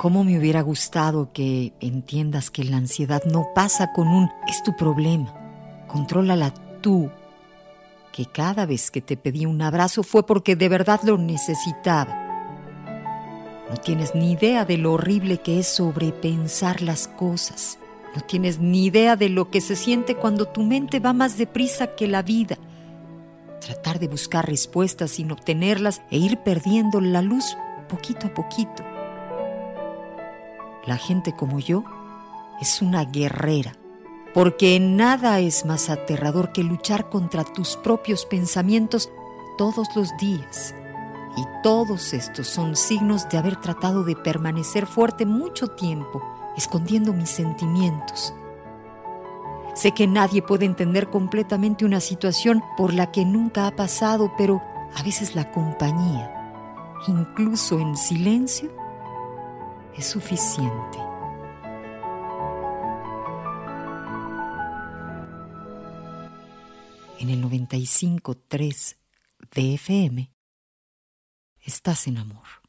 ¿Cómo me hubiera gustado que entiendas que la ansiedad no pasa con un es tu problema? Contrólala tú. Que cada vez que te pedí un abrazo fue porque de verdad lo necesitaba. No tienes ni idea de lo horrible que es sobrepensar las cosas. No tienes ni idea de lo que se siente cuando tu mente va más deprisa que la vida. Tratar de buscar respuestas sin obtenerlas e ir perdiendo la luz poquito a poquito. La gente como yo es una guerrera, porque nada es más aterrador que luchar contra tus propios pensamientos todos los días. Y todos estos son signos de haber tratado de permanecer fuerte mucho tiempo, escondiendo mis sentimientos. Sé que nadie puede entender completamente una situación por la que nunca ha pasado, pero a veces la compañía, incluso en silencio, es suficiente. En el 95.3 de FM estás en amor.